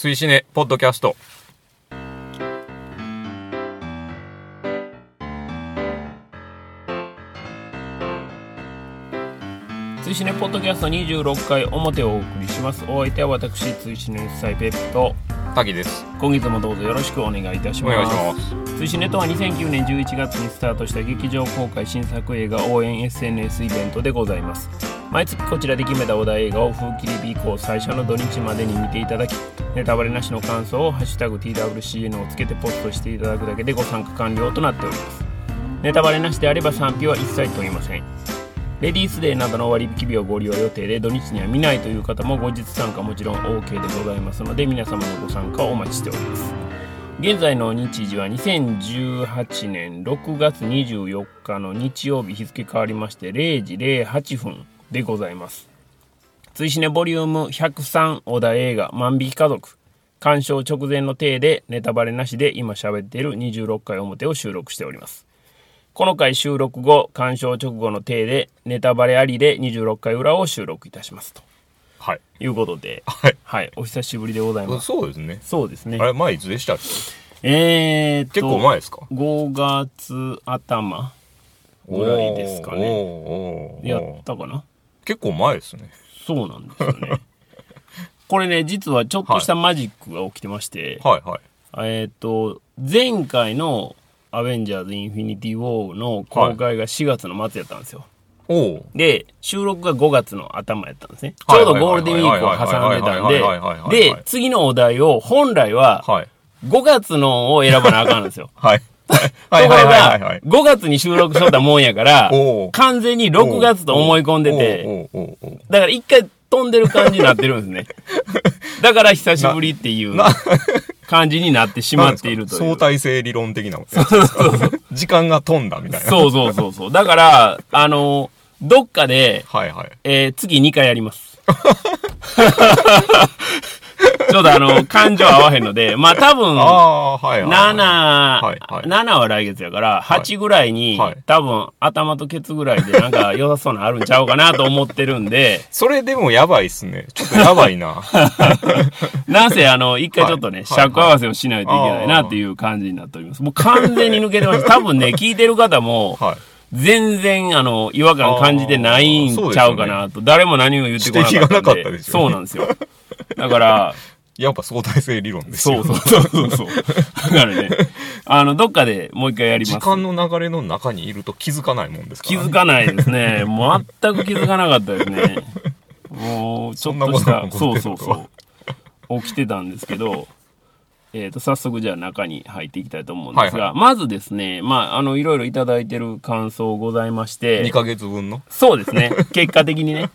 追試ねポッドキャスト。追試ねポッドキャスト26回表をお送りします。お相手は私追試ねサイペップと滝です。今月もどうぞよろしくお願いいたしおます。願いします。追試ネとは2009年11月にスタートした劇場公開新作映画応援 SNS イベントでございます毎月こちらで決めたお題映画を風切り日以降最初の土日までに見ていただきネタバレなしの感想を「ハッシュタグ #TWCN」をつけてポストしていただくだけでご参加完了となっております。ネタバレなしであれば賛否は一切問いません。レディースデーなどの割引日をご利用予定で土日には見ないという方も後日参加もちろん OK でございますので皆様のご参加をお待ちしております。現在の日時は2018年6月24日の日曜日日付変わりまして0時08分。でございます。追試ねボリューム103小田映画万引き家族。鑑賞直前の体でネタバレなしで今喋っている26回表を収録しております。この回収録後鑑賞直後の体でネタバレありで26回裏を収録いたします。と。はい。いうことで。はい。はい。お久しぶりでございます。そうですね。そうですね。あれ前いつでしたっけ？えーっと結構前ですか？5月頭ぐらいですかね。やったかな？結構前ですね。そうなんですよね。これね実はちょっとしたマジックが起きてまして、はいはい。えーっと前回の「アベンジャーズ・インフィニティ・ウォー」の公開が4月の末やったんですよ、おおで収録が5月の頭やったんですね。ちはいょうどゴールデンウィークを挟んでたんはいはいはいはいはいはいはいでで次のお題を本来ははい5月のを選ばなあかんんですよはいと はいころはいはい。はいはがい5月に収録しとったもんやから 完全に6月と思い込んでて。だから一回飛んでる感じになってるんですね。だから久しぶりっていう感じになってしまっているという。相対性理論的な。やつですか時間が飛んだみたいな。そうそうそうそう。だから、あの、どっかで、はいはい。えー次2回やります。ちょっとあの、感情合わへんので、まあ多分、ああはいはい7、はいはい。7は来月やから、8ぐらいに、はい。多分頭とケツぐらいでなんか良さそうなのあるんちゃうかなと思ってるんで、それでもやばいっすね。ちょっとやばいな。なんせあの、一回ちょっとね、はい。尺合わせをしないといけないなっていう感じになっております。もう完全に抜けてます。多分ね、聞いてる方も、はい。全然あの、違和感感じてないんちゃうかなと、誰も何も言ってこなかったんで。指摘がなかったですよねそうなんですよ。だから、やっぱ相対性理論ですよそうそうそうそうそう。だからね、あの、どっかでもう一回やります。時間の流れの中にいると気づかないもんですから、ね、気づかないですね。全く気づかなかったですね。もう、ちょっとした、そうそうそう。起きてたんですけど、えっ、と、早速じゃあ中に入っていきたいと思うんですが、はいはまずですね、まあ、あの、いろいろいただいてる感想ございまして、2ヶ月分のそうですね。結果的にね。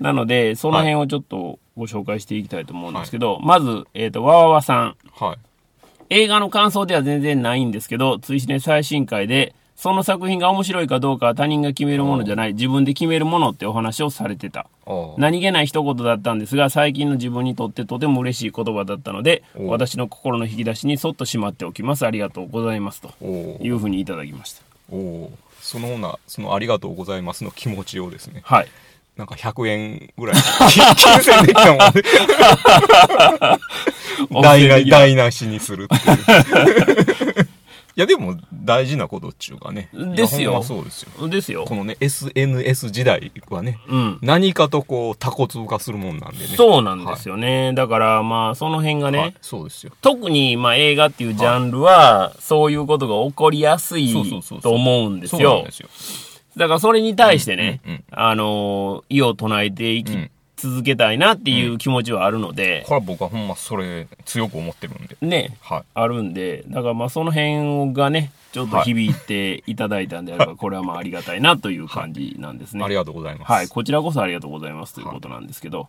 なので、その辺をちょっとご紹介していきたいと思うんですけど、まず、えっ、と、わわわさん。はい映画の感想では全然ないんですけど、追試ね最新回で、その作品が面白いかどうかは他人が決めるものじゃない、自分で決めるものってお話をされてた。何気ない一言だったんですが、最近の自分にとってとても嬉しい言葉だったので、お私の心の引き出しにそっとしまっておきます。ありがとうございます。とおいうふうにいただきました。おおそのなそのありがとうございますの気持ちをですねはい。なんか100円ぐらい。金銭的なもんで。台な台無しにするっていう。いやでも大事なことっちゅうかね。ですよ。そうですよ。ですよ。こ。のね SNS 時代はねうん。何かとこうタコ通過するもんなんでね。そうなんですよね。だから、まあ、その辺がね、はいそうですよ。特に、まあ、映画っていうジャンルは、そういうことが起こりやすいと思うんですよ。そうなんで。すよだから、それに対してね、うんうんうん。あのー、意を唱えていきうん。続けたいなっていう気持ちはあるので、これは僕はほんまそれ強く思ってるんで。ね、はい。あるんで、だからまあその辺がね、ちょっと響いていただいたんであれば、これはまあありがたいなという感じなんですね。ありがとうございます。はい、こちらこそありがとうございますということなんですけど、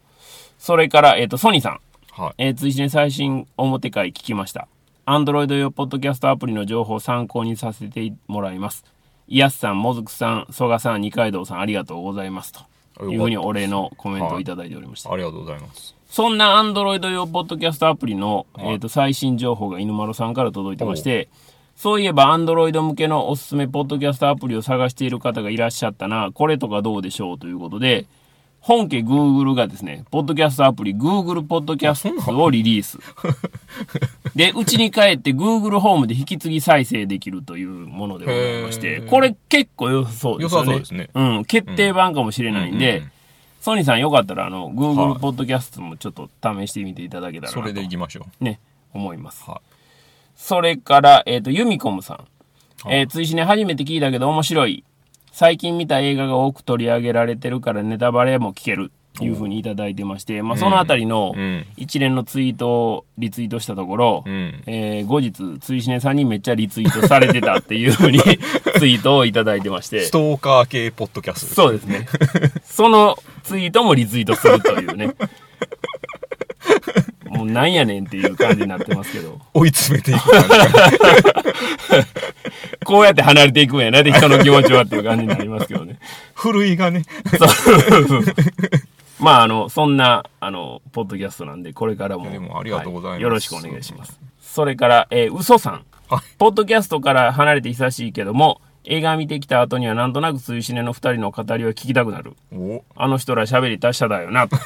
それから、えっ、と、ソニーさん。はい。えー、追試ね最新表会聞きました。アンドロイド用ポッドキャストアプリの情報を参考にさせてもらいます。イヤスさん、もずくさん、曽我さん、二階堂さん、ありがとうございます。というふうにお礼のコメントをいただいておりました。ありがとうございますそんなアンドロイド用ポッドキャストアプリの、はいえー、と最新情報が犬丸さんから届いてまして、そういえばアンドロイド向けのおすすめポッドキャストアプリを探している方がいらっしゃったな、これとかどうでしょうということで、本家 Google がですね、ポッドキャストアプリ Google ポッドキャストをリリース。で、うちに帰って Google ホームで引き継ぎ再生できるというものでございまして、これ結構良さそうですよね。良さそうですねうん、決定版かもしれないんで、うんうんうんソニーさんよかったらあの、は Google いポッドキャストもちょっと試してみていただけたらそれでいきましょね、思います。はそれから、えっ、と、ユミコムさん。はいえー、追試ね、初めて聞いたけど面白い。最近見た映画が多く取り上げられてるからネタバレも聞ける。いうふうにいただいてまして、まあ、そのあたりのうん一連のツイートをリツイートしたところ、うんえー後日、追試ねさんにめっちゃリツイートされてたっていうふうに ツイートをいただいてましてス、トーカー系ポッドキャストですそうですね。そのツイートもリツイートするというね。もうなんやねんっていう感じになってますけど。追い詰めていく感じがこうやって離れていくんやな、で 人の気持ちはっていう感じになりますけどね。ふるいがねそうまあ、あの、そんな、あの、ポッドキャストなんで、これからも。でもありがとうございますはよろしくお願いします。それから、えー、嘘さん。はいポッドキャストから離れて久しいけども、映画見てきた後にはなんとなく追試ねの二人の語りを聞きたくなる。おあの人ら喋り達者だよな、と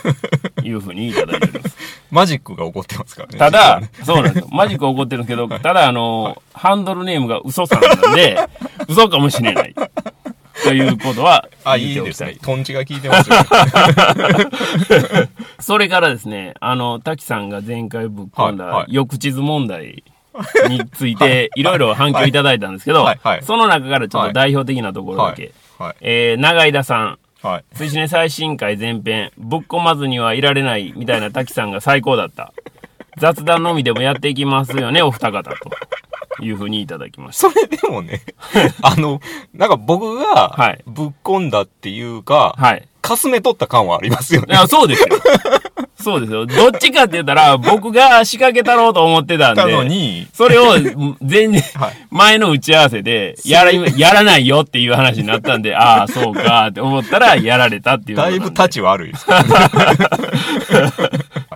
いうふうにいただいております。マジックが起こってますからねただね、そうなんですよ。マジック起こってるんですけど、ただあの、ハンドルネームが嘘さんなんで、嘘かもしれない。ということは、あ言っておきたいいですねトンチが効いてますよ それからですね、あの、滝さんが前回ぶっ込んだはいはい抑地図問題 について、いろいろ反響いただいたんですけどその中からちょっと代表的なところだけ。はいえー、長井田さん。はい推しね最新回前編、ぶっ込まずにはいられないみたいな滝さんが最高だった。雑談のみでもやっていきますよね、お二方と。いうふうにいただきました。それでもね あのなんか僕はがいぶっ込んだっていうか、はい。かすめ取った感はありますよねいや、そうですよ。そうですよ。どっちかって言ったら、僕が仕掛けたろうと思ってたんで。たのにそれを全然 はい、前の打ち合わせで、やら、やらないよっていう話になったんで、ああ、そうかって思ったら、やられたっていうだ。いぶ立ち悪いです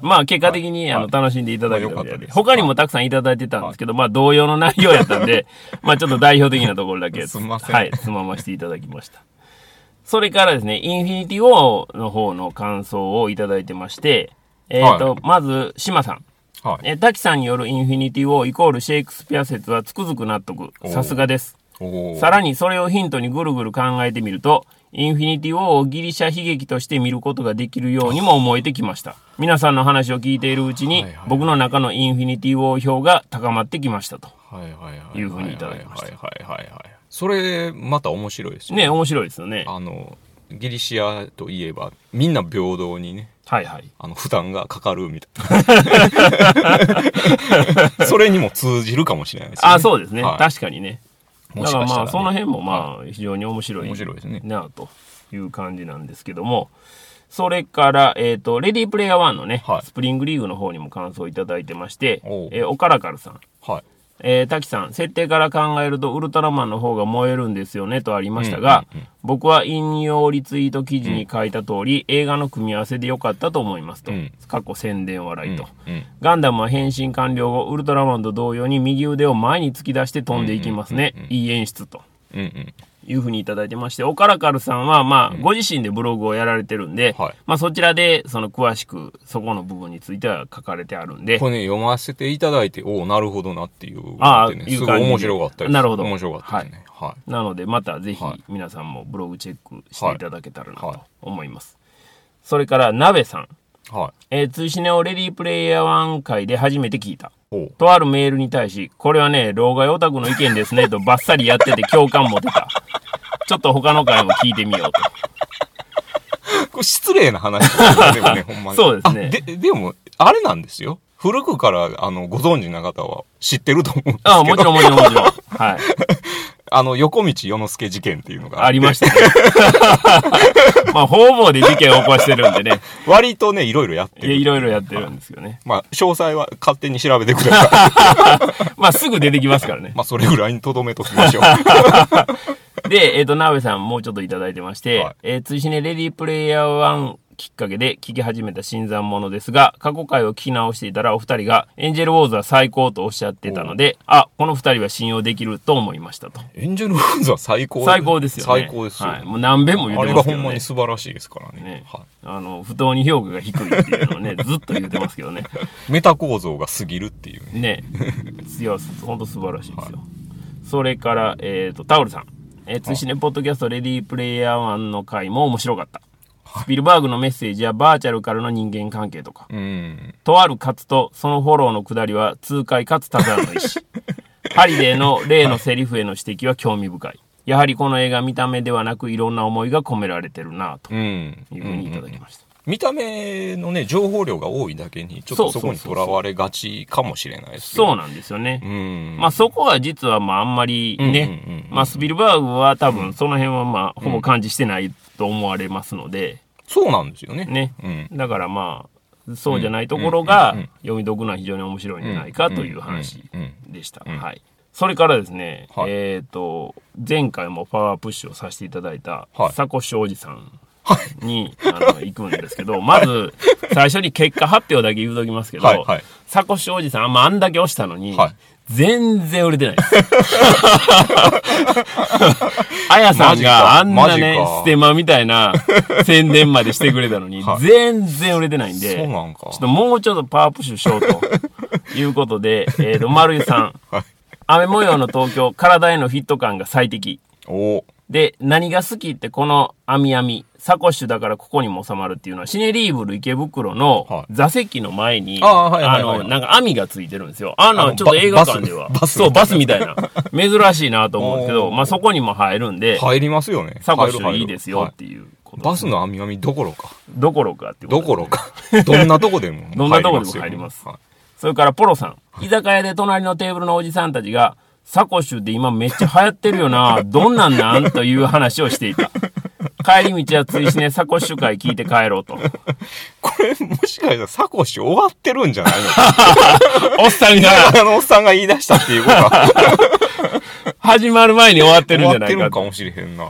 まあ、結果的に、あの、はい楽しんでいただけたみたいで。他にもたくさんいただいてたんですけど、まあ、同様の内容やったんで、まあ、ちょっと代表的なところだけ、すんませんはい、つまましていただきました。それからですね、インフィニティ・ウォーの方の感想をいただいてまして、えっ、と、はいまず、島さん。はいえー、滝さんによるインフィニティ・ウォーイコールシェイクスピア説はつくづく納得。さすがです。さらにそれをヒントにぐるぐる考えてみると、インフィニティ・ウォーをギリシャ悲劇として見ることができるようにも思えてきました。皆さんの話を聞いているうちにはいはい、僕の中のインフィニティ・ウォー票が高まってきましたと。はいはいはいいうふうにいただきましたはいはいはいはいそれまた面白いですよね、面白いですよね。あのギリシアといえばみんな平等にねはいはい。あの負担がかかるみたいな それにも通じるかもしれないですよねあ、そうですね。はい確かにね。だからまあ、ね、その辺もまはあ、非常に面白い。面白いですねなあという感じなんですけども。それから、えっ、と、レディープレイヤー1のね、はいスプリングリーグの方にも感想いただいてましてえーオカラカルさん。はいえー、滝さん、設定から考えるとウルトラマンの方が燃えるんですよねとありましたが、うんうんうん僕は引用リツイート記事に書いた通り、映画の組み合わせで良かったと思いますと。うん過去宣伝笑いと。うんうんガンダムは変身完了後、ウルトラマンと同様に右腕を前に突き出して飛んでいきますね。いい演出と。うんうんいうふうにいただいてまして、オカラカルさんは、まあ、ご自身でブログをやられてるんで、はい。まあ、そちらで、その、詳しく、そこの部分については書かれてあるんでこ、れね読ませていただいておおなるほどなっていうああね。いすごい面白かったです。なるほど。面白かったですね。はなので、またぜひはい、皆さんもブログチェックしていただけたらなはい。と思います。それから、鍋さん。いはい。えー、通信ネオレディープレイヤー1回で初めて聞いた。とあるメールに対し、これはね、老害オタクの意見ですね、とバッサリやってて共感持てた。ちょっと他の回も聞いてみようと。これ失礼な話でもね ほんまにそうですねあででもあれなんですよ古くからあのご存知な方は知ってると思うんですけどああ、もちろんもちろんもちろん。はい。あの横道世之助事件っていうのがありましたね。まあ、方々で事件を起こしてるんでね。割とねいろいろやってるいやいろいろやってるんですよね。まあ詳細は勝手に調べてください まあ、すぐ出てきますからね。まあそれぐらいにとどめときましょうで、えっ、と、ナベさんもうちょっといただいてまして、はいえー、追試ねレディープレイヤー1きっかけで聞き始めた新参者ですが、過去回を聞き直していたらお二人がエンジェルウォーズは最高とおっしゃってたので、あ、この二人は信用できると思いましたと。エンジェルウォーズは最高最高ですよね。最高ですよ。はい。もう何遍も言っあれがてますけどね。ほんまに素晴らしいですからね。ねはあの、不当に評価が低いっていうのをね、ずっと言ってますけどね。い、メタ構造が過ぎるっていうね。ね。いや、ほんと素晴らしいですよ。それから、えっ、と、タオルさん。えー、通信ね、ポッドキャストレディープレイヤー1の回も面白かった。スピルバーグのメッセージやバーチャルからの人間関係とか、うん。とある勝つとそのフォローのくだりは痛快かつただの意思。ハリデーの例のセリフへの指摘は興味深い。やはりこの映画見た目ではなくいろんな思いが込められてるなとうん。いうふうにいただきました。見た目のね、情報量が多いだけに、ちょっとそこにとらわれがちかもしれないです。そうなんですよね。うん。まあそこは実はまああんまりね、うんうんうんまあスピルバーグは多分その辺はまあほぼ感知してないと思われますので、そうなんですよね。ね。うん。だからまあ、そうじゃないところがうんうんうん読み解くのは非常に面白いんじゃないかという話うんうんでした。んはい。それからですね、はいえっ、と、前回もパワープッシュをさせていただいたはい、サコシおじさん に、あの行くんですけど、まず、最初に結果発表だけ言うときますけど、はいはい。サコシおじさん、まあ、あんだけ押したのに、はい。全然売れてないです。あやさんがあんなねステマみたいな宣伝までしてくれたのに、はい。全然売れてないんで、そうなんか。ちょっともうちょっとパワープッシュしようということで、えっ、と、丸井さん、はい。雨模様の東京、体へのフィット感が最適。おーで、何が好きってこの網網、サコッシュだからここにも収まるっていうのは、シネリーブル池袋のはい座席の前に、あの、なんか網がついてるんですよ。あの、ちょっと映画館では。バスそう、バスみたいな。珍しいなと思うんですけど、まあそこにも入るんで、入りますよね。サコッシュいいですよはっていうバスの網網どころか。どころかってことどころか。どんなとこでも どんなとこでも入りますはいそれからポロさん。居酒屋で隣のテーブルのおじさんたちが、サコッシュって今めっちゃ流行ってるよな。どんなんなん？という話をしていた。帰り道は追試ね、サコッシュ会聞いて帰ろうと。これ、もしかしたらサコッシュ終わってるんじゃないの？おっさんがあのおっさんが言い出したっていうことは。始まる前に終わってるんじゃないかと。終わってるんかもしれへんな。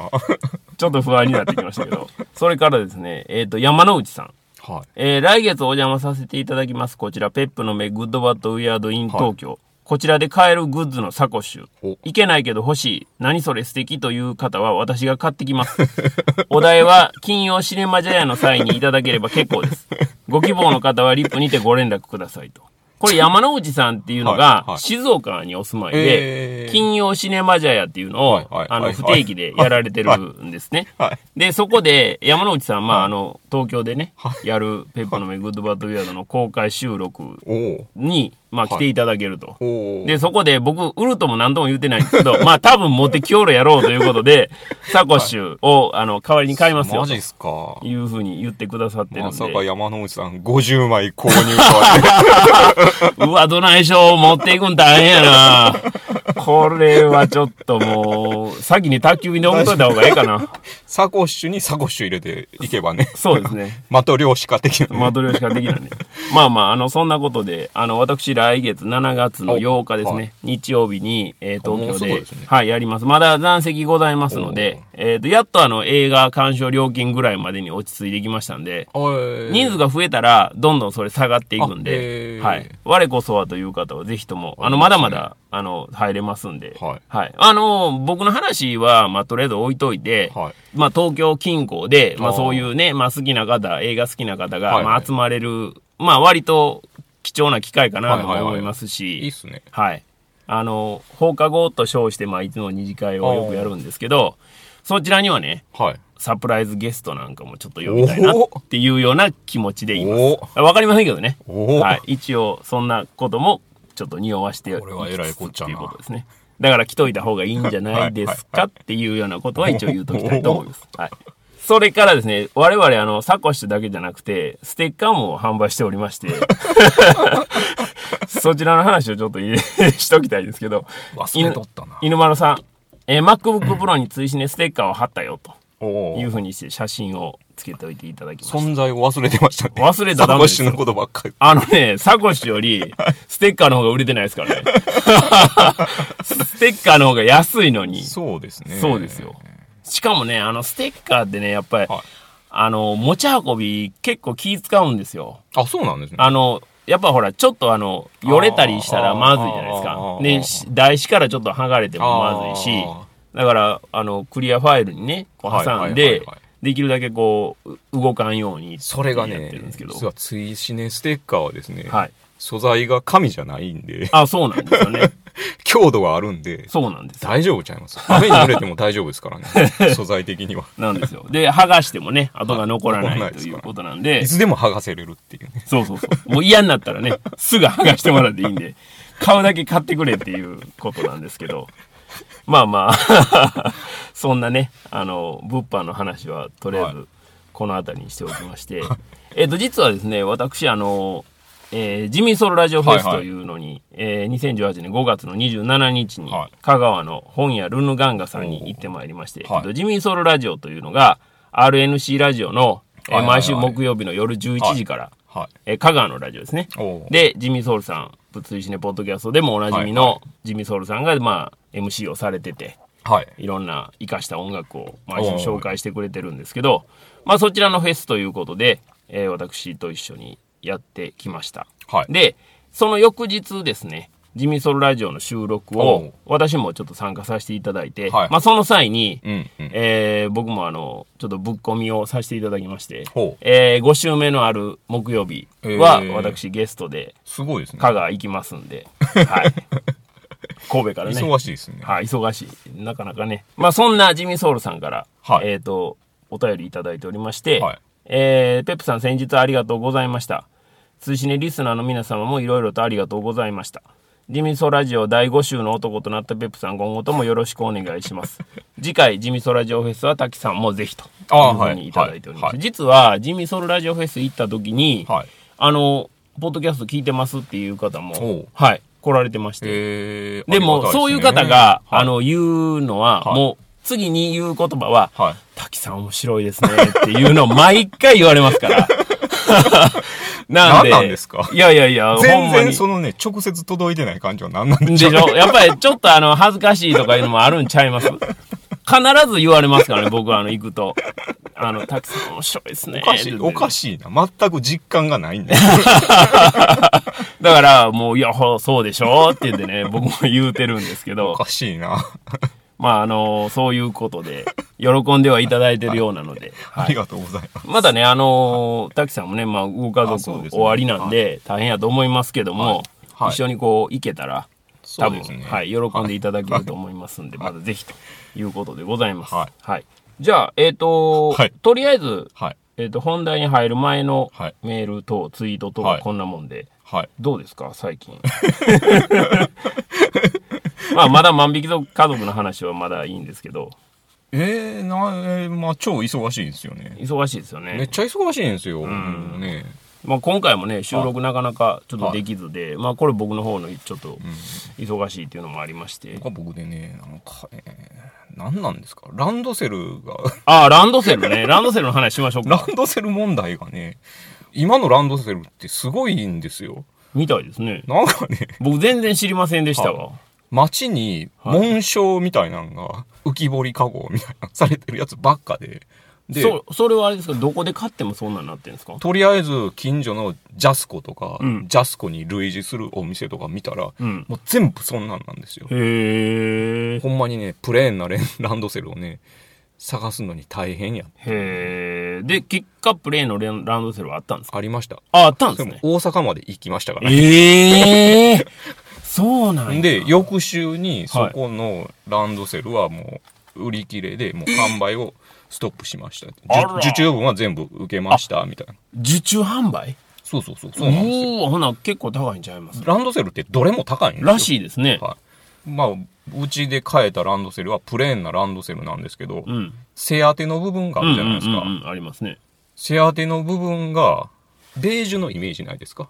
ちょっと不安になってきましたけど。それからですね、えっ、と、山之内さん。はい。えー来月お邪魔させていただきます。こちら、ペップの目、 Good Bad Weird in 東京。こちらで買えるグッズのサコッシュお。いけないけど欲しい。何それ素敵という方は私が買ってきます。お代は金曜シネマジャヤの際にいただければ結構です。ご希望の方はリプにてご連絡くださいと。これ山之内さんっていうのはいがはい静岡にお住まいえーで、金曜シネマジャヤっていうのをあのはい不定期でやられてるんですね。はい。で、そこで、山之内さん、まあ、あの、東京でね、やる、ペッパーのメグッドバッドウィアードの公開収録に、まあ、来ていただけると。おおで、そこで僕、売るとも何とも言ってないんですけど、まあ、多分持ってきおるやろうということで、サコッシュを、あの、代わりに買いますよ、とマジっすか。いうふうに言ってくださってるんまさかで、山之内さん50枚購入。うわ、どないしょ、持っていくん大変やな。これはちょっともう、先に宅急便で送っといた方がええかな。サコッシュにサコッシュ入れていけばね。そうですね。的量子化的なね。マドリョシカ的なね。まあまあ、あの、そんなことで、あの、私、来月7月の8日ですね、はい日曜日に、えー東京でねはい、やります。まだ残席ございますので、えっ、と、やっとあの、映画鑑賞料金ぐらいまでに落ち着いてきましたんで、人数が増えたら、どんどんそれ下がっていくんで、ーはい。我こそはという方は、ぜひとも、あの、まだまだ、あの、入れますんで、はいはい。あの、僕の話は、まあ、とりあえず置いといて、はいまあ、東京近郊で、まあ、そういうね、まあ、好きな方、映画好きな方が、まあ、集まれる、まあ、割と貴重な機会かなと思いますし、いいっすね。はい。あの、放課後と称して、まあ、いつも二次会をよくやるんですけど、そちらにはね、はい。サプライズゲストなんかもちょっと呼びたいなっていうような気持ちでいます。わかりませんけどね。はい。一応、そんなことも、ちょっと匂わしてこれは偉いこっちゃなっていうことですね。だから来といた方がいいんじゃないですかっていうようなことは 一応言うときたいと思います。はい。それからですね、我々あの、サコッシュだけじゃなくて、ステッカーも販売しておりまして、そちらの話をちょっとしときたいんですけど、忘れとったな。犬丸さん、えー MacBook Pro に追試ねステッカーを貼ったよというふうにして写真をつけておいていただきました。存在を忘れてましたね。忘れたらダメですよサコッシュのことばっかり。あのね、サコッシュより、ステッカーの方が売れてないですからね。ステッカーの方が安いのに。そうですね。そうですよ。しかもね、あの、ステッカーってね、やっぱり、はいあの、持ち運び結構気使うんですよ。あ、そうなんですね。あの、やっぱほら、ちょっとあの、よれたりしたらまずいじゃないですかあー。でし、台紙からちょっと剥がれてもまずいし、だから、あの、クリアファイルにね、こう挟んではい、できるだけこう、う動かんように。それがやってねるんですけど。実は追試ねステッカーはですね、はい。素材が紙じゃないんで、あ、そうなんですよね。強度があるんで、そうなんですよ。大丈夫ちゃいます？雨に濡れても大丈夫ですからね。素材的には。なんですよ。で、剥がしてもね、跡が残らなないということなんでい、つでも剥がせれるっていうね。そうそうそう。もう嫌になったらね、すぐ剥がしてもらっていいんで、買うだけ買ってくれっていうことなんですけど。まあまあ、そんなね、あの、物販の話はとりあえはずこの辺りにしておきまして、えっと、実はですね、私、あの、えージミーソロラジオフェスというのに、えー2018年5月の27日にはい。香川の本屋ルヌガンガさんに行ってまいりまして、はい。えっとジミーソロラジオというのが RNC ラジオの、えーはいはいはい毎週木曜日の夜11時から、はい。えー香川のラジオですね。で、ジミーソウルさん、物理シネポッドキャストでもおなじみのジミーソウルさんが、まあ、MC をされてて、はい。いろんな活かした音楽を毎週紹介してくれてるんですけど、まあそちらのフェスということで、えー私と一緒にやってきました。はい。で、その翌日ですね、ジミーソルラジオの収録おをう私もちょっと参加させていただいて、はいまあその際に、うん、うん。えー僕もあの、ちょっとぶっ込みをさせていただきましてえー5週目のある木曜日はえー私ゲストですごいですね。香川行きますんで、はい。神戸からね。忙しいですね。はい、忙しい。なかなかね。まあそんなジミーソウルさんから、はいえっ、と、お便りいただいておりまして、はいえーペップさん先日ありがとうございました。通信ねリスナーの皆様もいろいろとありがとうございました。ジミソラジオ第5週の男となったペップさん今後ともよろしくお願いします。次回ジミソラジオフェスは滝さんもぜひというふうにいただいております。はい実はジミソルラジオフェス行った時に、はい。あの、ポッドキャスト聞いてますっていう方おもう、はい、来られてまして。えー、でも、ねそういう方が、はいあの、言うのは、はいもう、次に言う言葉は、はい。滝さん面白いですねっていうのを毎回言われますから。なんで、何なんですか？いやいやいや、全然。そのね、直接届いてない感じは何なんででししょうょ？やっぱりちょっとあの、恥ずかしいとかいうのもあるんちゃいます？必ず言われますからね、僕はあの、行くと。あの、滝さん面白いですね。おかしい、おかしい。な。全く実感がないんだよ。だから、もう、いや、ほそうでしょ？って言ってね、僕も言うてるんですけどお、かしいな。まあ、あの、そういうことで、喜んではいただいてるようなので、はいあり。がとうございます。まだね、あのー、滝さんもね、まあ、ご家族終わりなんで、大変やと思いますけども、一緒にこう、行けたら、多分。はい、喜んでいただけると思いますんで、まだぜひということでございます。は。はいじゃあ、えっ、と、はいとりあえず、はい。えっ、と、本題に入る前のはいメールとツイートとはいこんなもんで、はい。どうですか最近？まあ、まだ万引きの家族の話はまだいいんですけど、えー、な、えーまあ、超忙しいですよね。忙しいですよね。めっちゃ忙しいんですよ。もうね。まあ、今回もね収録なかなかちょっとできずで、まあこれ僕の方のちょっと忙しいっていうのもありまして、僕は僕でね、なんかね、何なんですか？ランドセルが、ああランドセルね。ランドセルの話しましょうか。ランドセル問題がね、今のランドセルってすごいんですよ。みたいですね。なんかね、僕全然知りませんでしたわ街に紋章みたいなのが浮き彫り加工みたいなされてるやつばっかで。で、そそれはあれですか？どこで買ってもそんなんなってんですか？とりあえず近所のジャスコとか、うんジャスコに類似するお店とか見たら、うんもう全部そんなんなんですよ。へえほんまにね、プレーンなレン ランドセルをね、探すのに大変や。へえで結果プレーのレンランドセルはあったんですか？ありました。ああったんでですもね大阪まで行きましたからね。ええ そうなんやで、翌週にそこのランドセルはもう売り切れで、もう販売をストップしました。受受注分は全部受けました、みたいな。受注販売？そうそうそう、そうなんですよ。ほな結構高いんちゃいます？ランドセルってどれも高いんですよ。らしいですねはい。まあ、うちで買えたランドセルはプレーンなランドセルなんですけど、うん背当ての部分があるじゃないですか。ありますね背当ての部分が、ベージュのイメージないですか？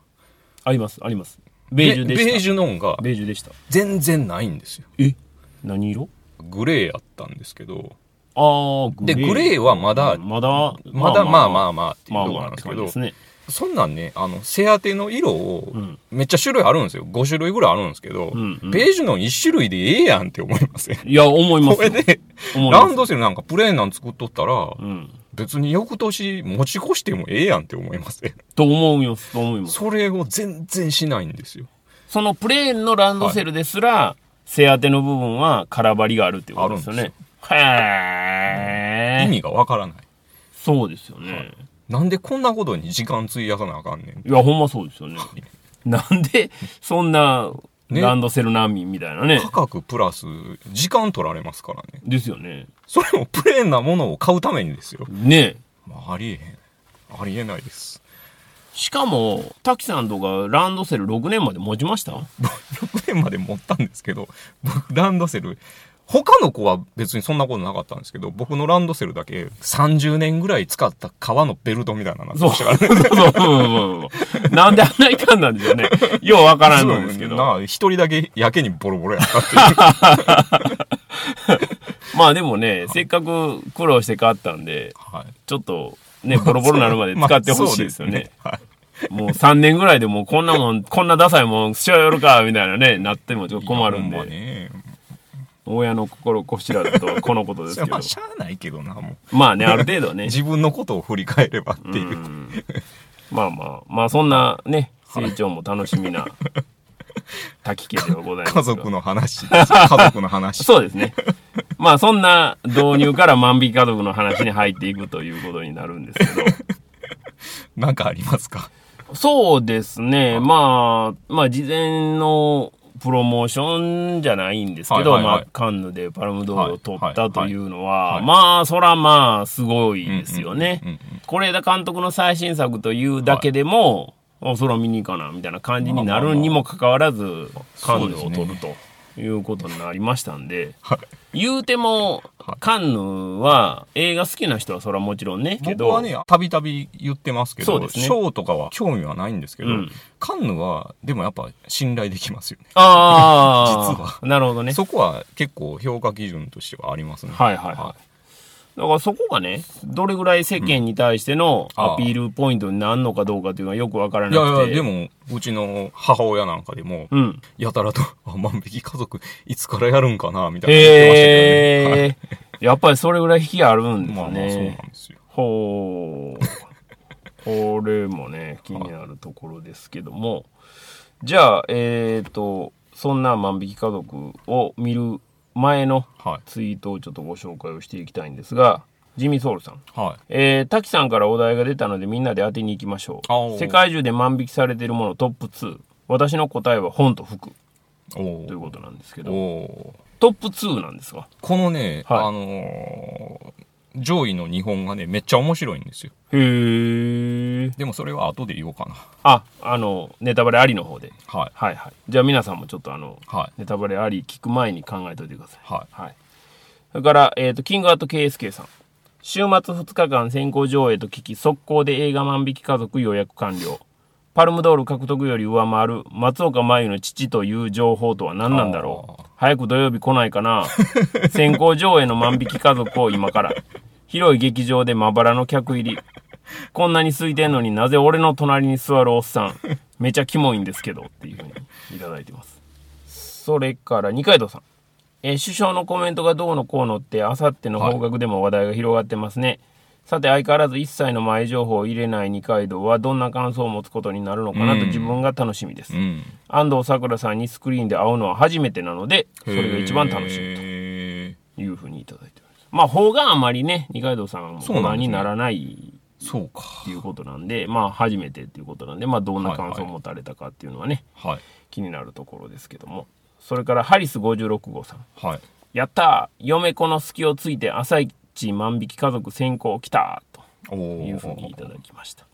ありますありますベージュでした。ベージュのんがベージュでした。全然ないんですよ。え？何色？グレーやったんですけど、ああグで、グレーはまだ、まだまだまあまあ。まあっていうまあとこなんですけど、ですね。そんなんね、あの、背当ての色をうん、めっちゃ種類あるんですよ。5種類ぐらいあるんですけど、うんうん。ベージュの1種類でええやんって思いません、いや思いますよ。これで、ランドセルなんかプレーンなん作っとったら、うん。ベ別に翌年持ち越してもええやんって思いますね。と思います、と思います。それを全然しないんですよ。そのプレーンのランドセルですら、背当ての部分は空張りがあるっていうことですよね。へー。意味がわからない。そうですよね。なんでこんなことに時間費やさなあかんねん。いや、ほんまそうですよね。なんで、そんな、ねランドセル難民みたいなね。価格プラス時間取られますからね。ですよね。それもプレーンなものを買うためにですよ。ねまあ、ありえへん。ありえないです。しかも、滝さんとかランドセル6年まで持ちました？6年まで持ったんですけど、僕、ランドセル、他の子は別にそんなことなかったんですけど、僕のランドセルだけ30年ぐらい使った革のベルトみたいななってそう。ましたからね。そうそうそうなんであんないかんなんでしょうね。ようわからんのですけど。なあ一人だけやけにボロボロやったっていう。まあでもね、せっかく苦労して買ったんで、はい。ちょっとね、ボロボロになるまで使ってほしいですよね。まあもう3年ぐらいでもうこんなもん、こんなダサいもんしちゃよるか、みたいなね、なってもちょっと困るんで、ね。親の心こしらずとはこのことですけどまあ。しゃあないけどな、もう。まあね、ある程度はね。自分のことを振り返ればっていう。まあまあ、まあそんなね、成長も楽しみな、滝家ではございますが。家族の話です。家族の話。そうですね。まあそんな導入から万引き家族の話に入っていくということになるんですけど。なんかありますか？そうですね。まあ、まあ事前のプロモーションじゃないんですけど、はいはいはい。まあカンヌでパルムドールを取ったというのは、はいはいまあそらまあすごいですよね。是枝監督の最新作というだけでも、あそら見に行かな、みたいな感じになるにもかかわらず、カンヌを取るということになりましたんで、言うても、カンヌは映画好きな人はそれはもちろんね、けど、僕はね、たびたび言ってますけど、ねショーとかは興味はないんですけど、うんカンヌは、でもやっぱ信頼できますよね。ああ、実はなるほどね。そこは結構評価基準としてはありますね。はいはいはい。だからそこがね、どれぐらい世間に対してのアピールポイントになるのかどうかっていうのはよくわからいやなくて。いや、でも、うちの母親なんかでも、うん。やたらと、あ、万引き家族、いつからやるんかな、みたいな言ってましたけどね。へえ。やっぱりそれぐらい引きあるんですまあまあ、そうなんね。ですよ。ほう。これもね、気になるところですけども。じゃあ、えっ、と、そんな万引き家族を見る前のはい。ツイートをちょっとご紹介をしていきたいんですが、ジミー・ソウルさん。はい。えー、滝さんからお題が出たのでみんなで当てに行きましょう。世界中で万引きされているものトップ2。私の答えは本と服ということなんですけど、トップ2なんですが。このね、はいあのー上位の日本がね、めっちゃ面白いんですよ。へー。でもそれは後で言おうかな。あ、あの、ネタバレありの方で。はい。はいはい。じゃあ皆さんもちょっとあの、はい。ネタバレあり聞く前に考えておいてください。はい。はい。それから、えっ、と、キングアート KSK さん。週末2日間先行上映と聞き、速攻で映画万引き家族予約完了。パルムドール獲得より上回る松岡真優の父という情報とは何なんだろう早く土曜日来ないかな 先行上映の万引き家族を今から。広い劇場でまばらの客入り。こんなに空いてんのになぜ俺の隣に座るおっさん。めちゃキモいんですけど。っていうふうにいただいてます。それから二階堂さん。えー首相のコメントがどうのこうのって、あさっての方角でも話題が広がってますね。さて、相変わらず一切の前情報を入れない二階堂はどんな感想を持つことになるのかなとうん自分が楽しみです。うん。安藤サクラさんにスクリーンで会うのは初めてなので、それが一番楽しみみ。というふうにいただいてます。まあ、方があまりね、二階堂さんもそうなんですねご覧にならないそうか。っていうことなんで、まあ、初めてっていうことなんで、まあ、どんな感想を持たれたかっていうのはね、はい。気になるところですけども。それから、ハリス56号さん。はい。やったー嫁子の隙をついて朝一万引き家族先行来たというふうにいただきました。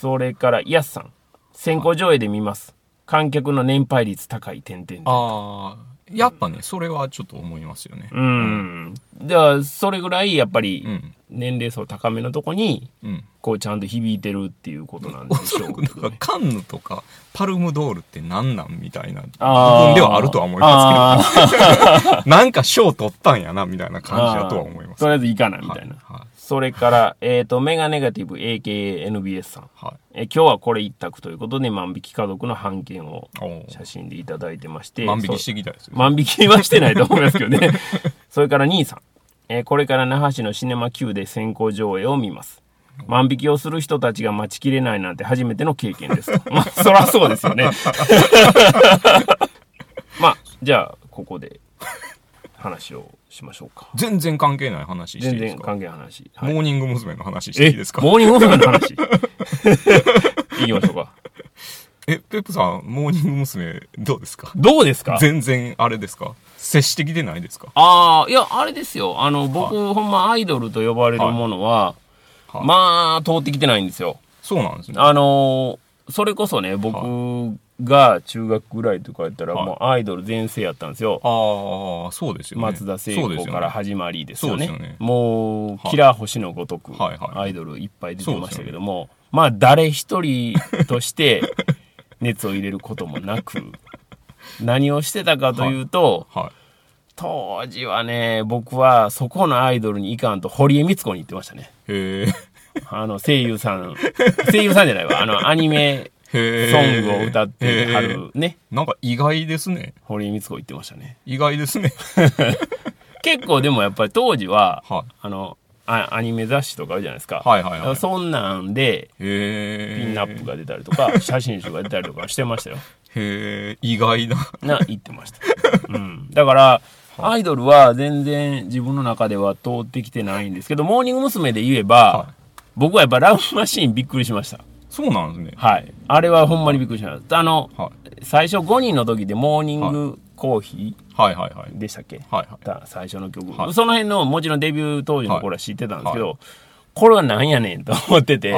それから、イヤスさん。先行上映で見ます。観客の年配率高い点々ああ、やっぱね、それはちょっと思いますよね。うん。では、それぐらいやっぱりうん。年齢層高めのとこに、うん。こうちゃんと響いてるっていうことなんでしょうけ なん。カンヌとかパルムドールって何なんみたいな部分ではあるとは思いますけど、なんか賞取ったんやなみたいな感じだとは思います。とりあえずいいかなみたいな。はい。それから、えっ、と、メガネガティブ AKANBS さん。はい。え今日はこれ一択ということで万引き家族の判件を写真でいただいてまして万引きしてきたですよ。万引きはしてないと思いますけどね それから兄さんえーこれから那覇市のシネマ Q で先行上映を見ます。万引きをする人たちが待ちきれないなんて初めての経験ですと。まあ、そらそうですよね。まあ、じゃあ、ここで話をしましょうか。全然関係ない話していいですか？関係ない話。はいモーニング娘。の話していいですか？モーニング娘。の話？いきましょうか。え、ペップさん、モーニング娘。どうですか？どうですか？全然あれですか？接してきてないですか？ああ、いや、あれですよ。あの、僕、ほんまアイドルと呼ばれるものは、はいまあ、通ってきてないんですよ。そうなんですね。あのーそれこそね、僕が中学ぐらいとかやったら、はいもうアイドル全盛やったんですよ。ああ、そうですよね。松田聖子から始まりですよね。そうよねもう、はいキラー星のごとく、はいはいアイドルいっぱい出てましたけども、まあ、誰一人として 熱を入れることもなく、何をしてたかというと、はい。当時はね、僕はそこのアイドルに行かんと堀江光子に行ってましたね。へえ。あの、声優さん、声優さんじゃないわ、あの、アニメ。ソングを歌ってはへるね、え。なんか意外ですね。堀江光子行ってましたね。意外ですね。結構でもやっぱり当時は、はいあの、あアニメ雑誌とかあるじゃないですか。はいはいはい。そんなんで。ピンナップが出たりとか、写真集が出たりとかしてましたよ。へえ、意外な。な、言ってました。うん。だから、アイドルは全然自分の中では通ってきてないんですけど、モーニング娘。で言えば、は僕はやっぱラブマシーンびっくりしました。そうなんですね。はい。あれはほんまにびっくりしました。あの、は最初5人の時でモーニングコーヒい。はいはいはい。ーでしたっけ、はいはい。た最初の曲、はいその辺のもちろんデビュー当時の頃は知ってたんですけど、はこれはなんやねんと思ってて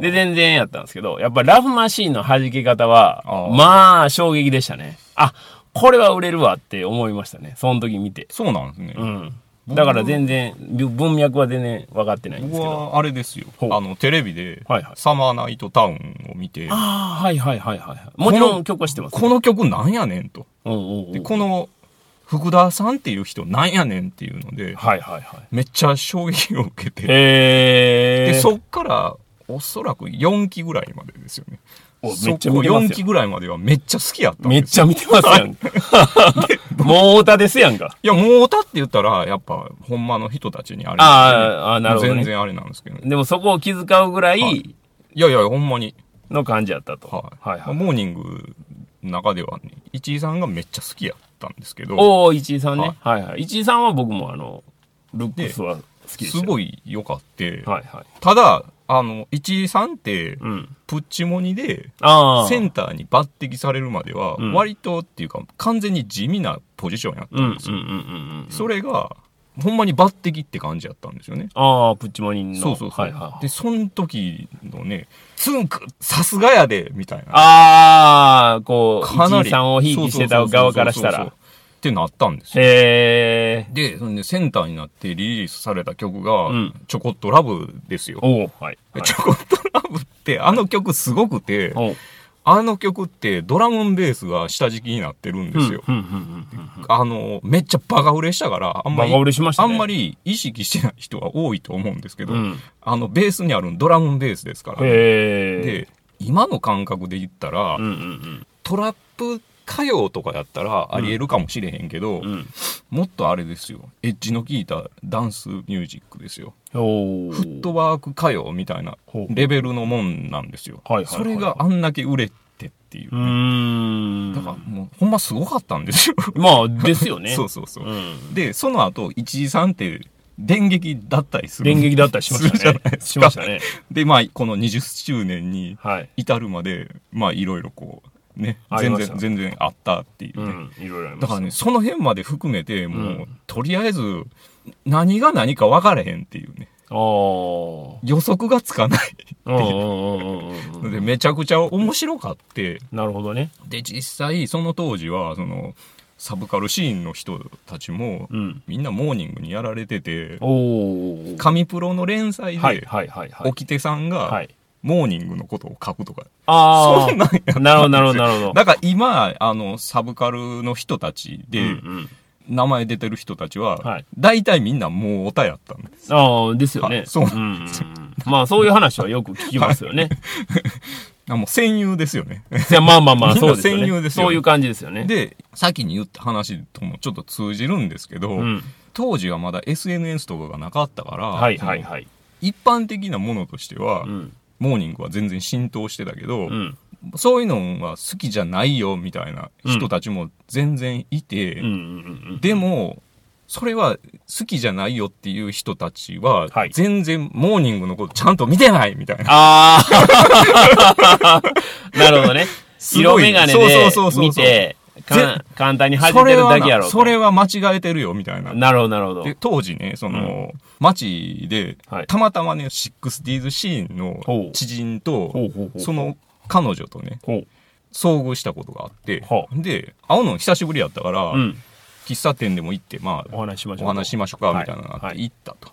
で全然やったんですけどやっぱラブマシーンの弾け方はまあ衝撃でしたねあこれは売れるわって思いましたねその時見てそうなんですね。うんだから全然ぶ文脈は全然分かってないんです僕けど。はあれですよ。あの、テレビではいはい、サマーナイトタウンを見て、ああはいはいはいはいもちろん曲は知ってます。この曲なんやねんと。で、この福田さんっていう人なんやねんっていうので、はいはいはい。めっちゃ衝撃を受けて、で、そっから、おそらく4期ぐらいまでですよね。めっちゃ見てます4よ期ぐらいまではめっちゃ好きやったんめっちゃ見てますやん。もう歌ですやんか。いや、もう歌って言ったら、やっぱ、ほんまの人たちにあれあーあーなるほどね全然あれなんですけど、ね。でもそこを気遣うぐらはいいいやいや、ほんまに。の感じやったと。はい。はいはい。モーニングの中ではね、市井さんがめっちゃ好きやったんですけど、おお、市井さんね。ははいはい。市井さんは僕もあの、ルックスは好きでしたよ。すごい良かって、はいはい。ただ、あの、市井さんって、うん。プッチモニで。センターに抜擢されるまでは、うん割とっていうか、完全に地味なポジションやったうんですよ。それが、ほんまに抜擢って感じやったんですよね。ああ、プッチモニンの。そうそうそう。はいはい。で、その時のね、ツンク、さすがやで、みたいな。ああ、こう、かなりさんをひいきしてた側からしたらそうそうそうそう。ってなったんですよ。で、そんでセンターになってリリースされた曲が、うんちょこっとラブですよ。おおはい。はいちょこっとラブって、あの曲すごくて、おうあの曲ってドラムンベースが下敷きになってるんですよ。うんうんうんうんあの、めっちゃバカ売れしたから、あんまり、バカ売れしましたねあんまり意識してない人が多いと思うんですけど、うんあの、ベースにあるドラムンベースですから、へえ。で、今の感覚で言ったら、うんうんトラップ歌謡とかやったらありえるかもしれへんけど、うん。うん。もっとあれですよ。エッジの効いたダンスミュージックですよ。フットワーク歌謡みたいなレベルのもんなんですよ。はいはいはいはいそれがあんだけ売れてっていううね。だからもうほんますごかったんですよ。まあ、ですよね。そうそうそう。うん。で、その後、一時さんって電撃だったりする。電撃だったりしましたねしましたね。で、まあ、この20周年にはい。至るまで、まあ、いろいろこう、ね、全然、全然あったっていうね。うん。いろいろ。だからね、その辺まで含めて、もう、うんとりあえず、何が何か分からへんっていうね。予測がつかないうんうんうで、めちゃくちゃ面白かって、なるほどね。で、実際、その当時は、その、サブカルシーンの人たちも、うん。みんなモーニングにやられてて。神プロの連載はいで、はいはいはい。さんが、はい。モーニングのことを書くとか、ああ。そんなんやなるほどなるほどなるほど。だから今、あの、サブカルの人たちで、うんうん名前出てる人たちは、はい大体みんなもうおたやったんです。ああ、ですよね。はいそううんうんうん。まあ、そういう話はよく聞きますよね。あもう戦友ですよね。いや、まあまあまあ、そうですよね。戦友ですよねそういう感じですよね。で、先に言った話ともちょっと通じるんですけど、うん。当時はまだ SNS とかがなかったから、はいはいはい。一般的なものとしては、うん。モーニングは全然浸透してたけど、うん。そういうのは好きじゃないよみたいな人たちも全然いて、でも、それは好きじゃないよっていう人たちははい、全然モーニングのことちゃんと見てないみたいな。ああ なるほどね。色眼鏡そうそうでそうそう見て、か簡単に弾いてそれはるだけやろそれは間違えてるよみたいな。なるほどなるほど。で、当時ね、その、街ではい、たまたまね、60s シーンの知人と、その彼女とね。遭遇したことがあってほ、で、会うの久しぶりやったから、うん。喫茶店でも行って、まあ、お話ししましょう。ししましょうか、はいみたいなのがあってはい行ったと。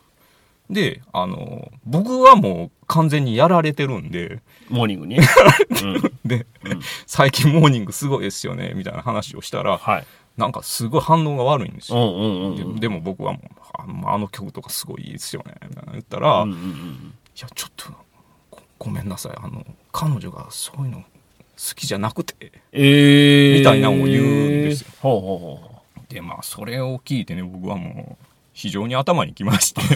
で、あの、僕はもう完全にやられてるんで、モーニングに。で、うん最近モーニングすごいですよね、みたいな話をしたら、はい。なんかすごい反応が悪いんですよ。ででも僕はもう、あの曲とかすごいいいですよね、みたいな言ったら、いうんうんうんや、ちょっとご、ごめんなさい、あの、彼女がそういうの好きじゃなくて、ええー。みたいなのを言うんですよ。ほうほうほう。で、まあ、それを聞いてね、僕はもう、非常に頭にきまして、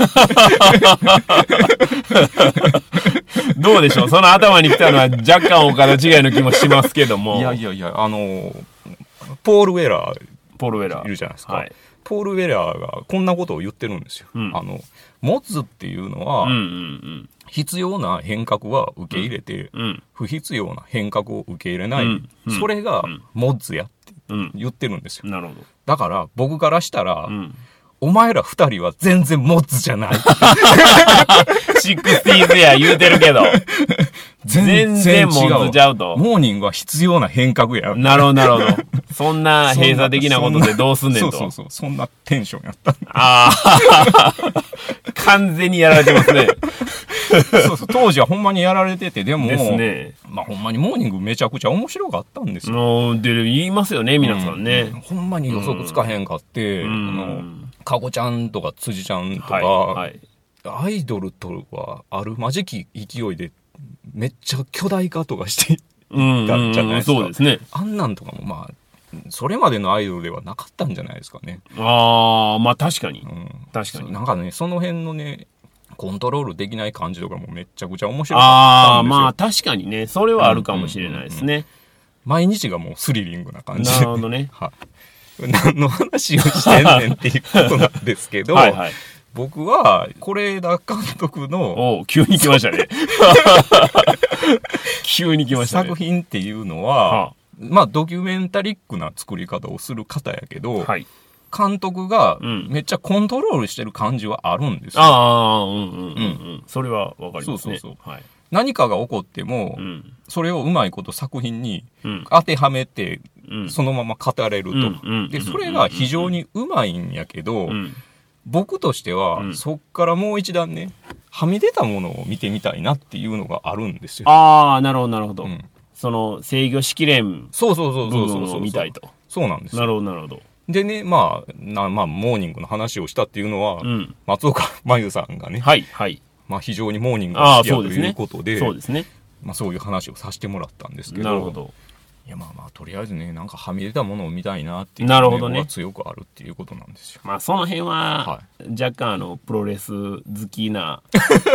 どうでしょう？その頭に来たのは若干岡田違いの気もしますけども。いやいやいや、あの、ポール・ウェラーポールウェラー。いるじゃないですか。はい。ポール・ウェラーがこんなことを言ってるんですよ。うんあの、モッズっていうのは、うんうん必要な変革は受け入れて、うん。うん。不必要な変革を受け入れない、うんうんそれがうんモッズやってうん。言ってるんですよ。なるほど。だから僕からしたら、うん。お前ら二人は全然モッズじゃない。 sixties や言うてるけど。全然モッズちゃうと。モーニングは必要な変革や。なるほど、なるほど。そんな閉鎖的なことでどうすんねんと。そうそうそう。そんなテンションやった。ああ。完全にやられてますね。そうそう当時はほんまにやられてて、でも、ですね。まあほんまにモーニングめちゃくちゃ面白かったんですよ。で、言いますよね、皆さんうね。ほんまに予測つかへんかって、うんあの、かごちゃんとか辻ちゃんとか、はい。はい。アイドルとはあるまじき勢いで、めっちゃ巨大化とかして、うんうんじゃないうん。ですかそうですね。あんなんとかもまあ、それまでのアイドルではなかったんじゃないですかね。ああ、まあ確かにう。ん、確かになんかね、その辺のね、コントロールできない感じとかもめっちゃくちゃ面白かああ、ったんですよ。まあ確かにね、それはあるかもしれないですね。毎日がもうスリリングな感じで。なるほどね。はい。何の話をしてんねんっていうことなんですけど、はいはい。僕は、是枝監督の急に来ましたね。急に来ましたね。作品っていうのはは、まあドキュメンタリックな作り方をする方やけど、はい。監督がうんめっちゃコントロールしてる感じはあるんですよ。ああ、うんうんうんうん。それはわかりますね。そうそうはい。何かが起こっても、うん。それをうまいこと作品にうん。当てはめて、うん。そのまま語れると。で、それが非常にうまいんやけど、うん。僕としては、うんそっからもう一段ね、はみ出たものを見てみたいなっていうのがあるんですよ。ああ、なるほど、なるほど。うんその制御しきれんそうそうそうそ部うそうそう。分を見たいと。そうなんですよ。なるほど、なるほど。でね、まあ、なまあ、モーニングの話をしたっていうのは、うん。松岡真優さんがね、はい、はい。まあ、非常にモーニングが好きやと。いうことで、そうですね。まあ、そういう話をさせてもらったんですけど、なるほど。いや、まあまあ、とりあえずね、なんかはみ出たものを見たいなっていう、なるほどねが強くあるっていうことなんですよ。まあ、その辺はは、若干あの、プロレス好きな、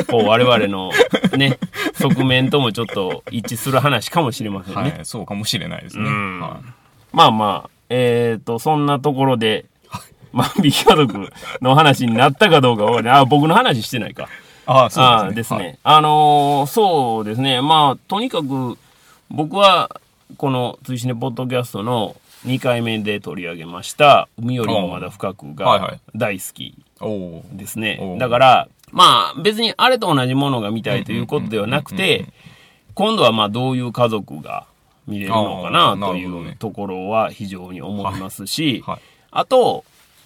こう、我々のね、側面ともちょっと一致する話かもしれませんね。はい、そうかもしれないですね。うんはいまあまあ、えっ、と、そんなところで、まあ、美家族の話になったかどうかわかんない。あ、僕の話してないか。ああ、そうあですね。ですね。あのーそうですね。まあ、とにかく、僕は、この、追試ねポッドキャストの2回目で取り上げました、海よりもまだ深くがはいはい。大好きですね。おうだから、まあ、別にあれと同じものが見たいということではなくて、今度はまあ、どういう家族が見れるのかなというところは非常に思いますし、はい。あと、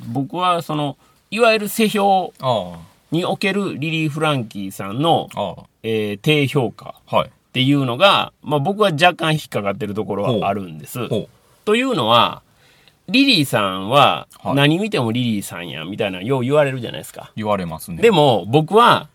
僕はその、いわゆる世評あにおけるリリー・フランキーさんの、えー低評価。っていうのが、まあ僕は若干引っかかってるところはあるんです。というのは、リリーさんははい何見てもリリーさんやみたいなよう言われるじゃないですか。言われますね。でも僕は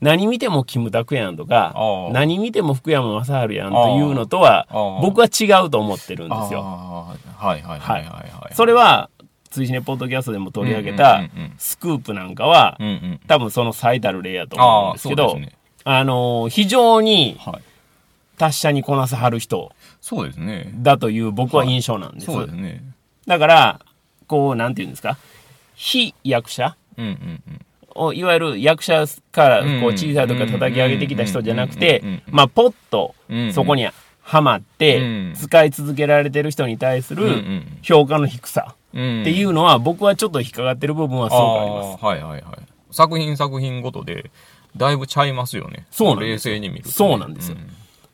何見てもキムタクやんとか何見ても福山雅治やんというのとは僕は違うと思ってるんですよ。はいはいはいはいはい。それは追試ねポッドキャストでも取り上げたうんうんうんうんスクープなんかは、うんうん。多分その最たる例やと思うんああ、ですけど、そうですね。あのー非常にはい。達者にこなさはる人そうですね。だという僕は印象なんです。そうですね。だから、こう、なんていうんですか、非役者うんうんうん。をいわゆる役者からうんこう小さい時から叩き上げてきた人じゃなくてうんうんうんうん、まあ、ポッとうんそこにはまっうてん、使い続けられてる人に対するうんうん評価の低さうん。っていうのは、僕はちょっと引っかかってる部分はすごくあります。はいはいはい。作品作品ごとで、だいぶちゃいますよね。そうなん冷静に見るとね、そうなんですよ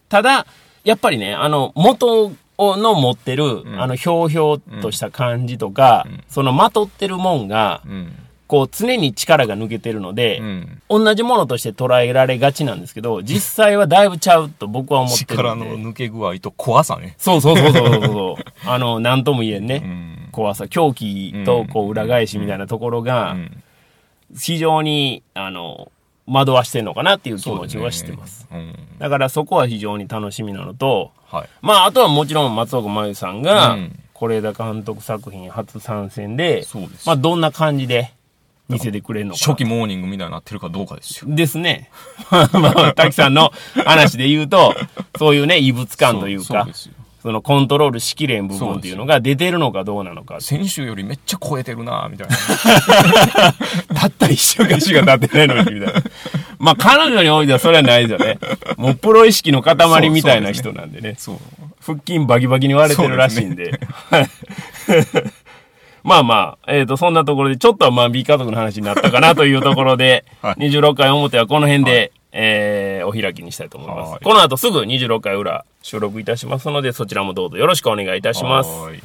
ただ、やっぱりね、あの、元の持ってる、んあの、ひょうひょうとした感じとか、そのまとってるもんがう、ん。こう、常に力が抜けてるので、うん。同じものとして捉えられがちなんですけど、実際はだいぶちゃうと僕は思ってる力。の抜け具合と怖さね。そうそうそうそうそうそう。あの、なんとも言えんね。うん。怖さ、狂気とこう裏返しみたいなところうが、ん。非常に、あの、惑わしてるのかなっていう気持ちはしてます。すね。だからそこは非常に楽しみなのと、うん。はい。まあ、あとはもちろん松岡真優さんがうん、是枝監督作品初参戦で、そう。まあ、どんな感じで見せてくれるのか。初期モーニングみたいになってるかどうかですよ。ですね。まあ、滝さんの話で言うと、そういうね、異物感というかそうで、すよ。そのコントロールしきれん部分っていうのが出てるのかどうなのか。先週よりめっちゃ超えてるなみたいな。たった一週間しか経ってないのに、みたいな。まあ、彼女においてはそれはないですよね。もうプロ意識の塊みたいな人なんでね。そう。腹筋バキバキに割れてるらしいんで。はいまあまあ、えっ、と、そんなところで、ちょっとはまあ、B 家族の話になったかなというところで、はい26回表はこの辺で、えーお開きにしたいと思います。はいこの後すぐ26回裏収録いたしますので、そちらもどうぞよろしくお願いいたします。はい